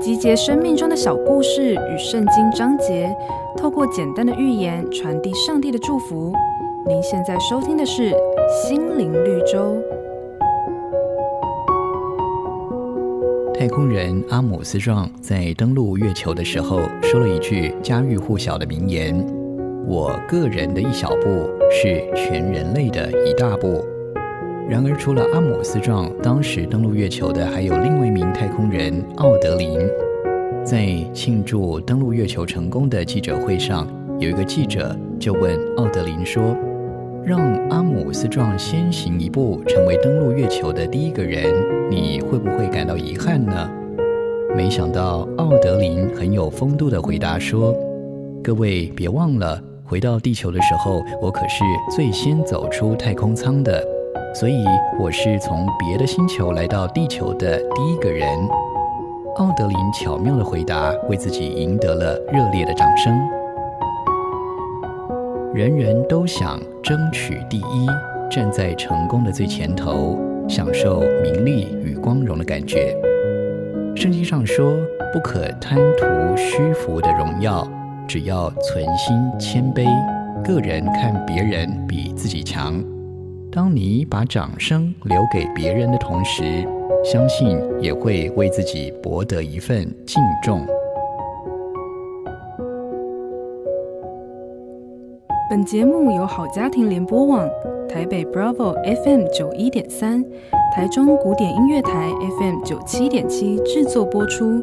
集结生命中的小故事与圣经章节，透过简单的寓言传递上帝的祝福。您现在收听的是《心灵绿洲》。太空人阿姆斯壮在登陆月球的时候说了一句家喻户晓的名言：“我个人的一小步，是全人类的一大步。”然而，除了阿姆斯壮，当时登陆月球的还有另外一名。在庆祝登陆月球成功的记者会上，有一个记者就问奥德林说：“让阿姆斯壮先行一步成为登陆月球的第一个人，你会不会感到遗憾呢？”没想到奥德林很有风度地回答说：“各位别忘了，回到地球的时候，我可是最先走出太空舱的。”所以我是从别的星球来到地球的第一个人。奥德林巧妙的回答，为自己赢得了热烈的掌声。人人都想争取第一，站在成功的最前头，享受名利与光荣的感觉。圣经上说，不可贪图虚浮的荣耀，只要存心谦卑，个人看别人比自己强。当你把掌声留给别人的同时，相信也会为自己博得一份敬重。本节目由好家庭联播网、台北 Bravo FM 九一点三、台中古典音乐台 FM 九七点七制作播出。